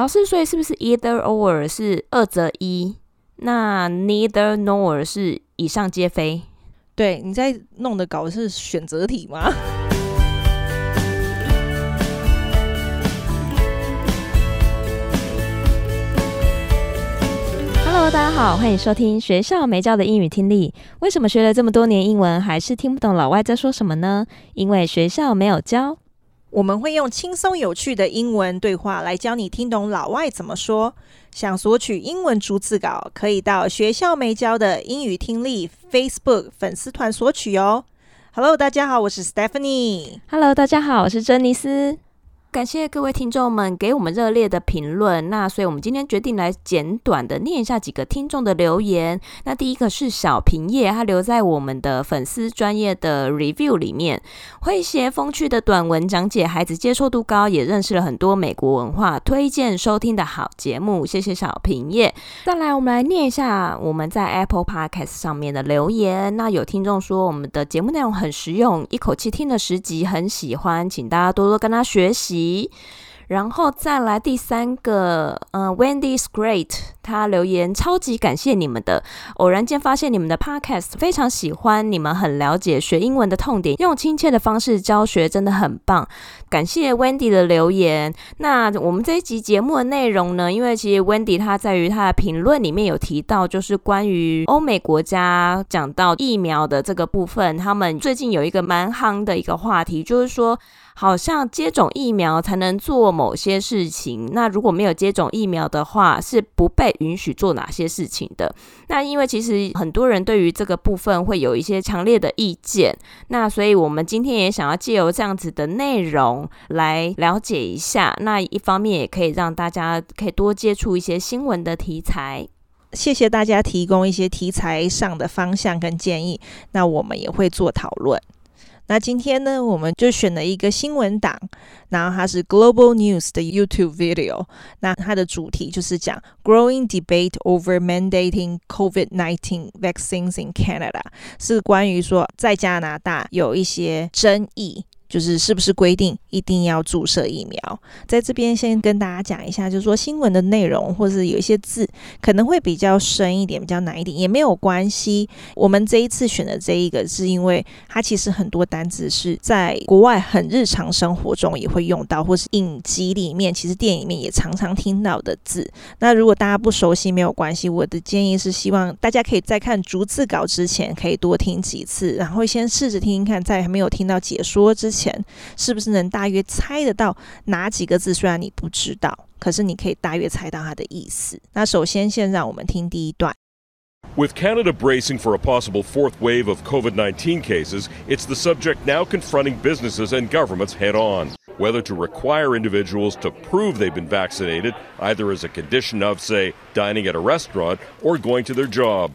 老师，所以是不是 either or 是二择一？那 neither nor 是以上皆非？对，你在弄的搞的是选择题吗？Hello，大家好，欢迎收听学校没教的英语听力。为什么学了这么多年英文，还是听不懂老外在说什么呢？因为学校没有教。我们会用轻松有趣的英文对话来教你听懂老外怎么说。想索取英文逐字稿，可以到学校没教的英语听力 Facebook 粉丝团索取哦。Hello，大家好，我是 Stephanie。Hello，大家好，我是珍妮斯。感谢各位听众们给我们热烈的评论。那所以，我们今天决定来简短的念一下几个听众的留言。那第一个是小平叶，他留在我们的粉丝专业的 review 里面，诙谐风趣的短文讲解，孩子接受度高，也认识了很多美国文化，推荐收听的好节目。谢谢小平叶。再来，我们来念一下我们在 Apple Podcast 上面的留言。那有听众说我们的节目内容很实用，一口气听了十集，很喜欢，请大家多多跟他学习。然后再来第三个，嗯、Wendy's Great，他留言超级感谢你们的，偶然间发现你们的 Podcast，非常喜欢，你们很了解学英文的痛点，用亲切的方式教学，真的很棒。感谢 Wendy 的留言。那我们这一集节目的内容呢？因为其实 Wendy 他在于他的评论里面有提到，就是关于欧美国家讲到疫苗的这个部分，他们最近有一个蛮夯的一个话题，就是说。好像接种疫苗才能做某些事情，那如果没有接种疫苗的话，是不被允许做哪些事情的？那因为其实很多人对于这个部分会有一些强烈的意见，那所以我们今天也想要借由这样子的内容来了解一下，那一方面也可以让大家可以多接触一些新闻的题材。谢谢大家提供一些题材上的方向跟建议，那我们也会做讨论。那今天呢，我们就选了一个新闻档，然后它是 Global News 的 YouTube video。那它的主题就是讲 Growing debate over mandating COVID-19 vaccines in Canada，是关于说在加拿大有一些争议。就是是不是规定一定要注射疫苗？在这边先跟大家讲一下，就是说新闻的内容或者是有一些字可能会比较深一点，比较难一点，也没有关系。我们这一次选的这一个，是因为它其实很多单字是在国外很日常生活中也会用到，或是影集里面，其实电影里面也常常听到的字。那如果大家不熟悉，没有关系。我的建议是希望大家可以在看逐字稿之前，可以多听几次，然后先试着听听看，在还没有听到解说之前。前是不是能大约猜得到哪几个字？虽然你不知道，可是你可以大约猜到它的意思。那首先，先让我们听第一段。With Canada bracing for a possible fourth wave of COVID-19 cases, it's the subject now confronting businesses and governments head on. Whether to require individuals to prove they've been vaccinated, either as a condition of, say, dining at a restaurant or going to their job.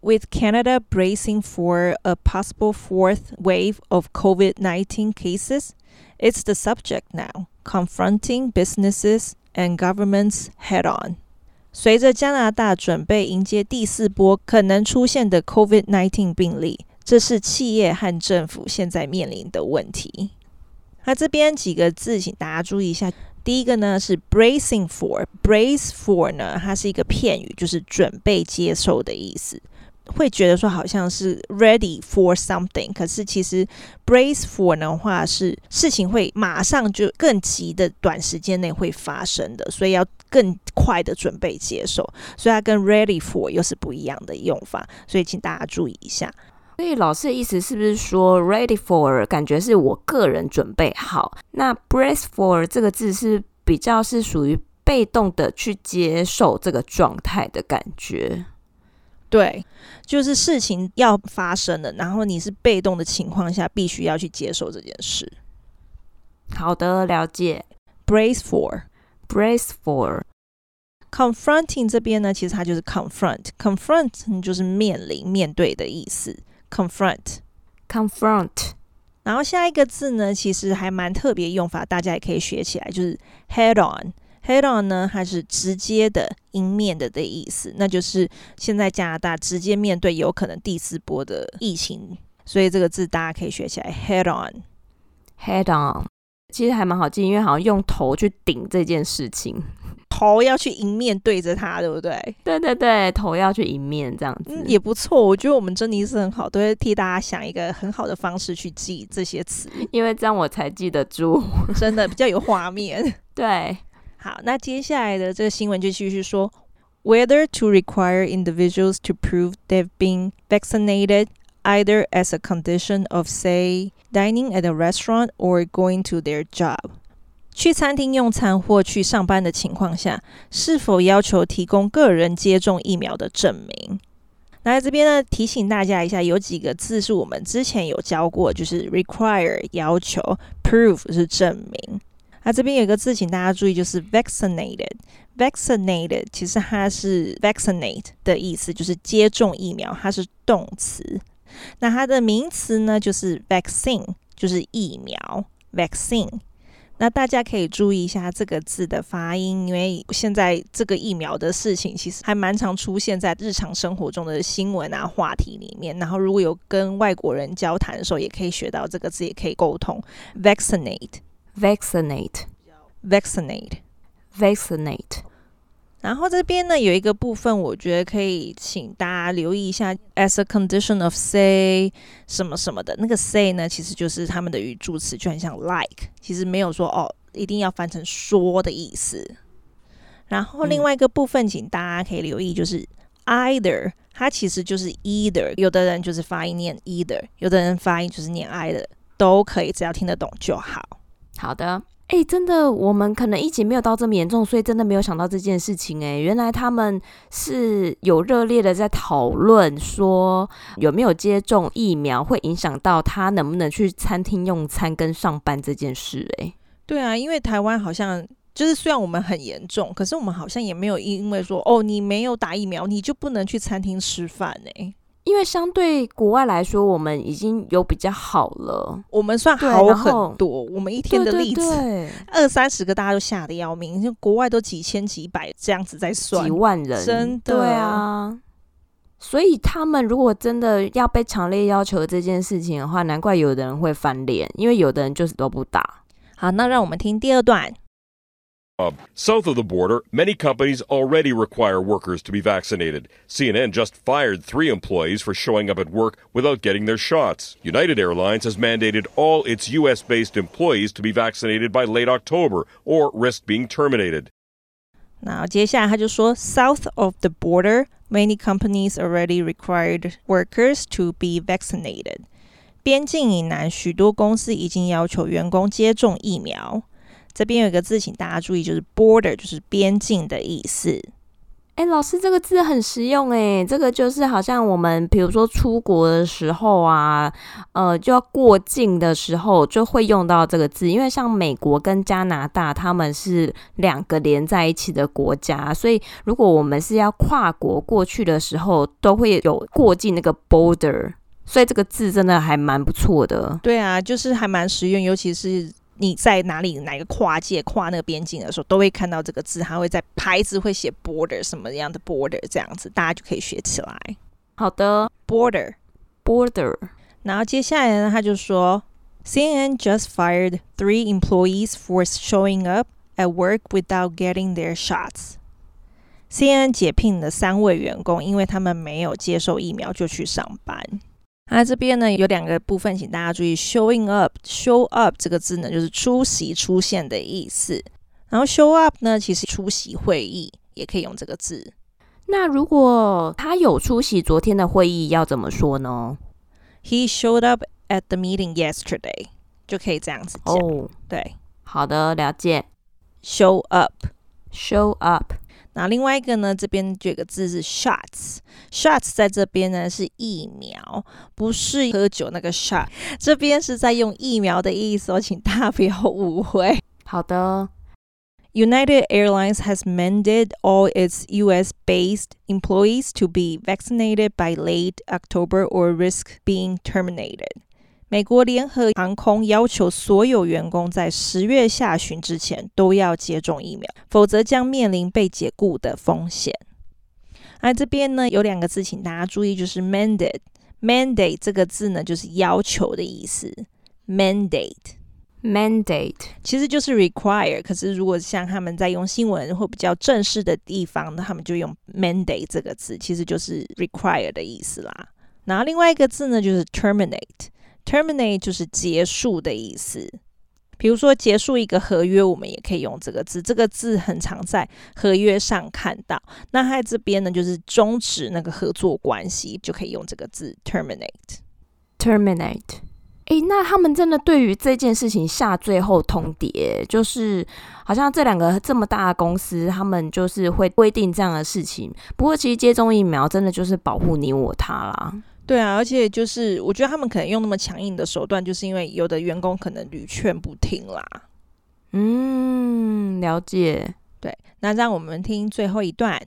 With Canada bracing for a possible fourth wave of COVID-19 cases, it's the subject now, confronting businesses and governments head-on. 随着加拿大准备迎接第四波可能出现的 COVID-19 病例，这是企业和政府现在面临的问题。那这边几个字，请大家注意一下。第一个呢是 bracing for，brace for 呢，它是一个片语，就是准备接受的意思。 会觉得说好像是 ready for something，可是其实 brace for 的话是事情会马上就更急的短时间内会发生的，所以要更快的准备接受，所以它跟 ready for 又是不一样的用法，所以请大家注意一下。所以老师的意思是不是说 ready for 感觉是我个人准备好，那 brace for 这个字是比较是属于被动的去接受这个状态的感觉？对，就是事情要发生了，然后你是被动的情况下，必须要去接受这件事。好的，了解。Brace for，brace for，confronting 这边呢，其实它就是 confront，confront 就是面临、面对的意思。confront，confront，然后下一个字呢，其实还蛮特别用法，大家也可以学起来，就是 head on。Head on 呢，它是直接的、迎面的的意思，那就是现在加拿大直接面对有可能第四波的疫情，所以这个字大家可以学起来。Head on，Head on，其实还蛮好记，因为好像用头去顶这件事情。头要去迎面对着它，对不对？对对对，头要去迎面这样子，嗯，也不错。我觉得我们珍妮是很好，都会替大家想一个很好的方式去记这些词，因为这样我才记得住，真的比较有画面。对，好，那接下来的这个新闻就继续说，whether to require individuals to prove they've been vaccinated either as a condition of, say, dining at a restaurant or going to their job。去餐厅用餐或去上班的情况下，是否要求提供个人接种疫苗的证明？那在这边呢，提醒大家一下，有几个字是我们之前有教过，就是 require 要求，prove 是证明。那这边有一个字，请大家注意，就是 vaccinated。vaccinated 其实它是 vaccinate 的意思，就是接种疫苗，它是动词。那它的名词呢，就是 vaccine，就是疫苗，vaccine。那大家可以注意一下这个字的发音，因为现在这个疫苗的事情其实还蛮常出现在日常生活中的新闻啊话题里面。然后如果有跟外国人交谈的时候，也可以学到这个字，也可以沟通 vaccinate。vaccinate，vaccinate，vaccinate。然后这边呢有一个部分，我觉得可以请大家留意一下，as a condition of say 什么什么的那个 say 呢，其实就是他们的语助词，就很像 like，其实没有说哦一定要翻成说的意思。然后另外一个部分，请大家可以留意，就是 either，它其实就是 either，有的人就是发音念 either，有的人发音就是念 either，都可以，只要听得懂就好。好的。哎、真的，我们可能疫情没有到这么严重，所以真的没有想到这件事情。哎，原来他们是有热烈的在讨论，说有没有接种疫苗会影响到他能不能去餐厅用餐跟上班这件事。哎，对啊，因为台湾好像就是虽然我们很严重，可是我们好像也没有因为说哦，你没有打疫苗，你就不能去餐厅吃饭。哎。因为相对国外来说，我们已经有比较好了，我们算好很多。我们一天的例子二三十个，大家都吓得要命。就国外都几千几百这样子在算，几万人，真的对啊。所以他们如果真的要被强烈要求这件事情的话，难怪有的人会翻脸，因为有的人就是都不打。好，那让我们听第二段。South of the border, many companies already require workers to be vaccinated. CNN just fired three employees for showing up at work without getting their shots. United Airlines has mandated all its U.S. based employees to be vaccinated by late October or risk being terminated. 那接下来他就说，South of the border, many companies already required workers to be vaccinated. 边境以南，许多公司已经要求员工接种疫苗。 这边有一个字，请大家注意，就是 border，就是边境的意思。哎，老师，这个字很实用哎，这个就是好像我们比如说出国的时候啊，呃，就要过境的时候就会用到这个字，因为像美国跟加拿大他们是两个连在一起的国家，所以如果我们是要跨国过去的时候，都会有过境那个 border，所以这个字真的还蛮不错的。对啊，就是还蛮实用，尤其是。你在哪里哪个跨界跨那个边境的时候，都会看到这个字，它会在牌子会写 border 什么样的 border 这样子，大家就可以学起来。好的，border border。然后接下来呢，他就说，CNN just fired three employees for showing up at work without getting their shots。CNN 解聘了三位员工，因为他们没有接受疫苗就去上班。那这边呢，有两个部分，请大家注意。Showing up，show up 这个字呢，就是出席、出现的意思。然后 show up 呢，其实出席会议也可以用这个字。那如果他有出席昨天的会议，要怎么说呢？He showed up at the meeting yesterday，就可以这样子讲。哦，对，好的，了解。Show up，show up。那另外一个呢，这边这个字是 shots，shots 在这边呢是疫苗，不是喝酒那个 shot，这边是在用疫苗的意思哦，请大家不要误会。好的，United Airlines has mandated all its U.S.-based employees to be vaccinated by late October or risk being terminated. 美国联合航空要求所有员工在十月下旬之前都要接种疫苗，否则将面临被解雇的风险。那这边呢，有两个字，请大家注意，就是 mandate。mandate 这个字呢，就是要求的意思。mandate，mandate 其实就是 require，可是如果像他们在用新闻或比较正式的地方，那他们就用 mandate 这个字，其实就是 require 的意思啦。然后另外一个字呢，就是 Terminate 就是结束的意思。比如说结束一个合约，我们也可以用这个字，这个字很常在合约上看到。那它在这边呢，就是终止那个合作关系，就可以用这个字 terminate，terminate。Terminate 诶，那他们真的对于这件事情下最后通牒，就是好像这两个这么大的公司，他们就是会规定这样的事情。不过，其实接种疫苗真的就是保护你我他啦。对啊，而且就是我觉得他们可能用那么强硬的手段，就是因为有的员工可能屡劝不听啦。嗯，了解。对，那让我们听最后一段。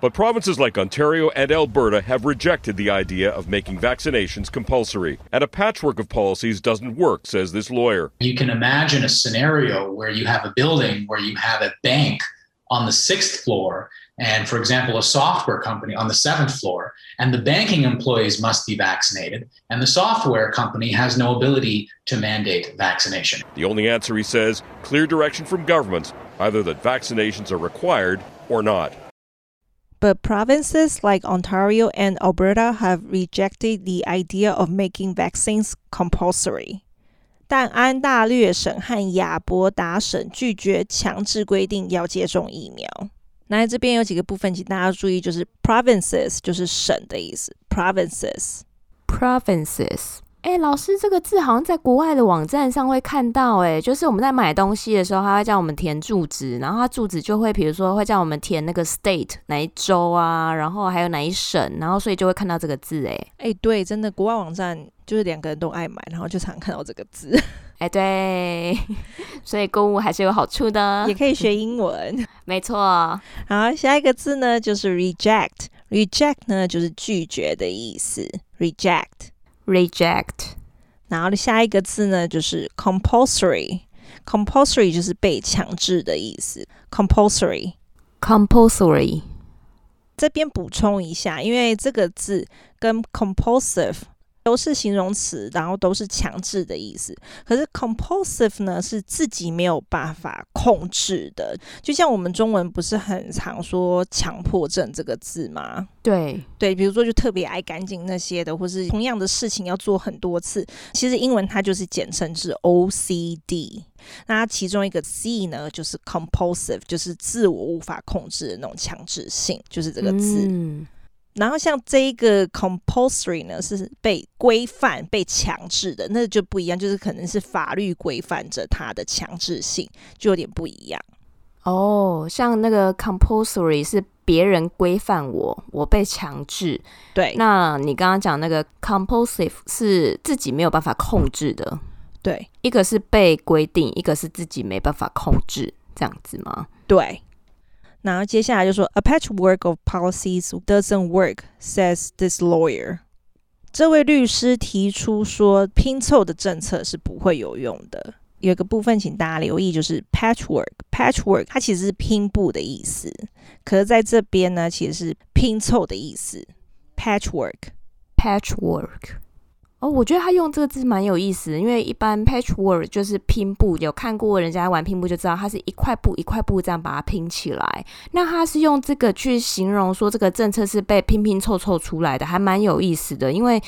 But provinces like Ontario and Alberta have rejected the idea of making vaccinations compulsory. And a patchwork of policies doesn't work, says this lawyer. You can imagine a scenario where you have a building where you have a bank on the sixth floor, and for example, a software company on the seventh floor, and the banking employees must be vaccinated, and the software company has no ability to mandate vaccination. The only answer, he says, clear direction from governments, either that vaccinations are required or not. But provinces like Ontario and Alberta have rejected the idea of making vaccines compulsory. 但安大略省和亚伯达省拒绝强制规定要接种疫苗。 那这边有几个部分，请大家注意，就是 provinces 就是省的意思，provinces，provinces。Provinces. 哎，老师，这个字好像在国外的网站上会看到。哎，就是我们在买东西的时候，他会叫我们填住址，然后他住址就会，比如说会叫我们填那个 state 哪一州啊，然后还有哪一省，然后所以就会看到这个字。哎，哎，对，真的，国外网站就是两个人都爱买，然后就常看到这个字。哎，对，所以购物还是有好处的，也可以学英文。没错。好，下一个字呢就是 reject，reject 呢就是拒绝的意思，reject。reject，然后下一个字呢就是 compulsory，compulsory 就是被强制的意思，compulsory，compulsory。这边补充一下，因为这个字跟 compulsive。都是形容词，然后都是强制的意思。可是 compulsive 呢，是自己没有办法控制的。就像我们中文不是很常说强迫症这个字吗？对对，比如说就特别爱干净那些的，或是同样的事情要做很多次。其实英文它就是简称是 OCD。那它其中一个 C 呢，就是 compulsive，就是自我无法控制的那种强制性，就是这个字。嗯然后像这一个 compulsory 呢，是被规范、被强制的，那就不一样，就是可能是法律规范着它的强制性，就有点不一样。哦，像那个 compulsory 是别人规范我，我被强制。对，那你刚刚讲那个 compulsive 是自己没有办法控制的。对，一个是被规定，一个是自己没办法控制，这样子吗？对。然后接下来就说，A patchwork of policies doesn't work, says this lawyer。这位律师提出说，拼凑的政策是不会有用的。有一个部分，请大家留意，就是 patchwork。patchwork 它其实是拼布的意思，可是在这边呢，其实是拼凑的意思。patchwork，patchwork。Patchwork 哦，我觉得他用这个字蛮有意思，因为一般 patchwork 就是拼布，有看过人家玩拼布就知道，它是一块布一块布这样把它拼起来。那他是用这个去形容说这个政策是被拼拼凑凑出来的，还蛮有意思的，因为。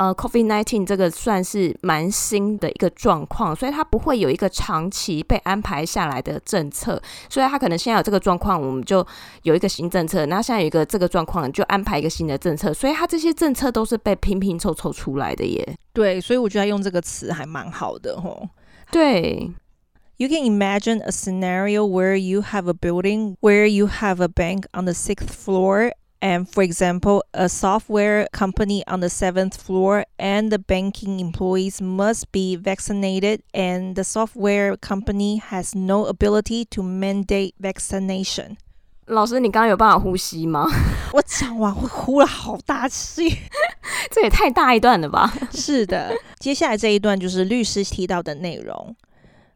呃，COVID-19 这个算是蛮新的一个状况，所以它不会有一个长期被安排下来的政策。所以它可能现在有这个状况，我们就有一个新政策；然后现在有一个这个状况，就安排一个新的政策。所以它这些政策都是被拼拼凑凑出来的耶。对，所以我觉得用这个词还蛮好的吼。对，You can imagine a scenario where you have a building where you have a bank on the sixth floor. And for example, a software company on the seventh floor and the banking employees must be vaccinated, and the software company has no ability to mandate vaccination. 老师，你刚刚有办法呼吸吗？我讲完会呼了好大气，这也太大一段了吧？是的，接下来这一段就是律师提到的内容。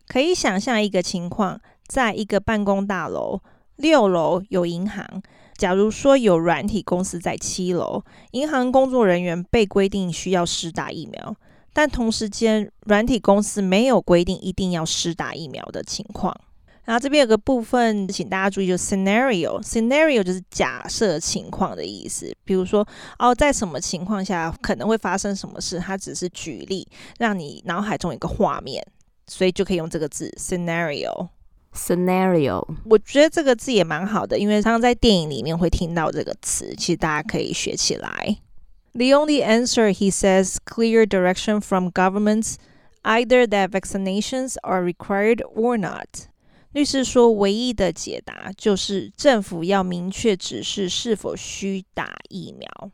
可以想象一个情况，在一个办公大楼，六楼有银行。 假如说有软体公司在七楼，银行工作人员被规定需要施打疫苗，但同时间，软体公司没有规定一定要施打疫苗的情况。然后这边有个部分，请大家注意，就 scenario，scenario 就是假设情况的意思。比如说，哦，在什么情况下可能会发生什么事，它只是举例，让你脑海中有一个画面，所以就可以用这个字 scenario。scenario，我觉得这个字也蛮好的，因为常常在电影里面会听到这个词，其实大家可以学起来。The only answer, he says, clear direction from governments, either that vaccinations are required or not. 律师说，唯一的解答就是政府要明确指示是否需打疫苗。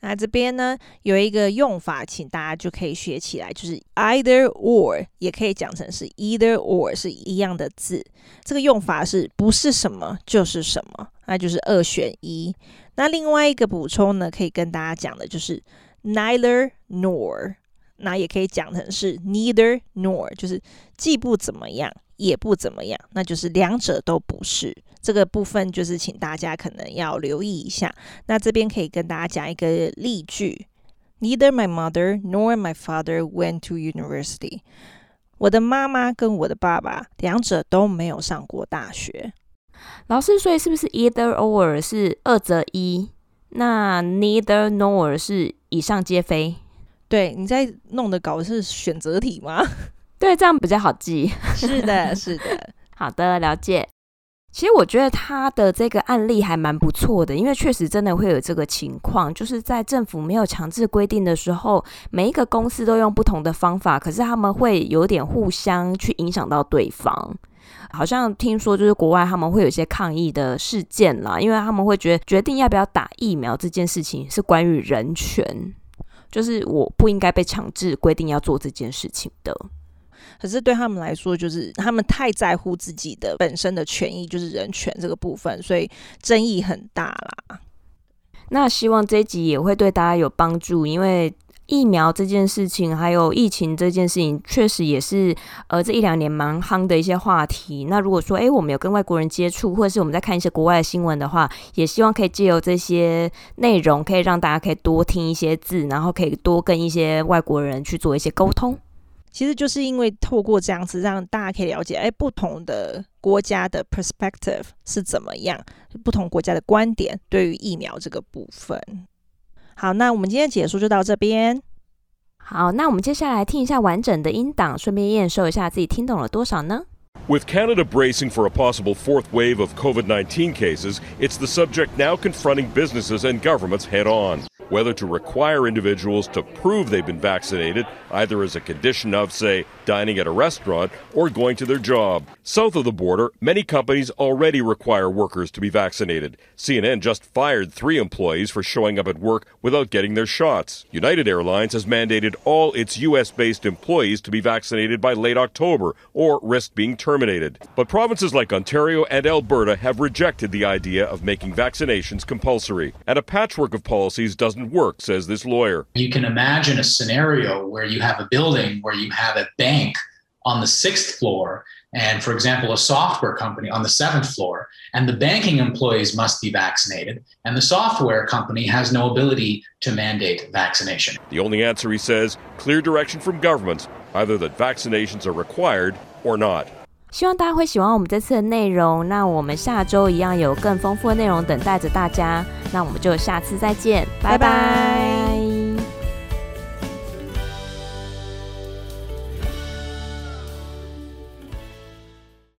那这边呢，有一个用法，请大家就可以学起来，就是 either or，也可以讲成是 either or 是一样的字。这个用法是不是什么就是什么，那就是二选一。那另外一个补充呢，可以跟大家讲的就是 neither nor，那也可以讲成是 neither nor，就是既不怎么样。也不怎么样，那就是两者都不是。这个部分就是请大家可能要留意一下。那这边可以跟大家讲一个例句：Neither my mother nor my father went to university。我的妈妈跟我的爸爸两者都没有上过大学。老师，所以是不是 either or 是二择一？那 neither nor 是以上皆非？对，你在弄的搞的是选择题吗？对，这样比较好记。是的，是的，好的，了解。其实我觉得他的这个案例还蛮不错的，因为确实真的会有这个情况，就是在政府没有强制规定的时候，每一个公司都用不同的方法，可是他们会有点互相去影响到对方。好像听说就是国外他们会有一些抗议的事件啦，因为他们会觉得决定要不要打疫苗这件事情是关于人权，就是我不应该被强制规定要做这件事情的。可是对他们来说，就是他们太在乎自己的本身的权益，就是人权这个部分，所以争议很大啦。那希望这一集也会对大家有帮助，因为疫苗这件事情，还有疫情这件事情，确实也是呃这一两年蛮夯的一些话题。那如果说诶我们有跟外国人接触，或者是我们在看一些国外的新闻的话，也希望可以借由这些内容，可以让大家可以多听一些字，然后可以多跟一些外国人去做一些沟通。其实就是因为透过这样子，让大家可以了解，哎，不同的国家的 perspective 是怎么样，不同国家的观点对于疫苗这个部分。好，那我们今天解说就到这边。好，那我们接下来听一下完整的音档，顺便验收一下自己听懂了多少呢？With Canada bracing for a possible fourth wave of COVID-19 cases, it's the subject now confronting businesses and governments head on. Whether to require individuals to prove they've been vaccinated, either as a condition of, say, dining at a restaurant or going to their job. South of the border, many companies already require workers to be vaccinated. CNN just fired three employees for showing up at work without getting their shots. United Airlines has mandated all its U.S. based employees to be vaccinated by late October or risk being terminated. But provinces like Ontario and Alberta have rejected the idea of making vaccinations compulsory. And a patchwork of policies doesn't doesn't work, says this lawyer. You can imagine a scenario where you have a building where you have a bank on the sixth floor, and for example, a software company on the seventh floor, and the banking employees must be vaccinated, and the software company has no ability to mandate vaccination. The only answer, he says, clear direction from governments, either that vaccinations are required or not. 希望大家会喜欢我们这次的内容。那我们下周一样有更丰富的内容等待着大家。那我们就下次再见，拜拜。拜拜。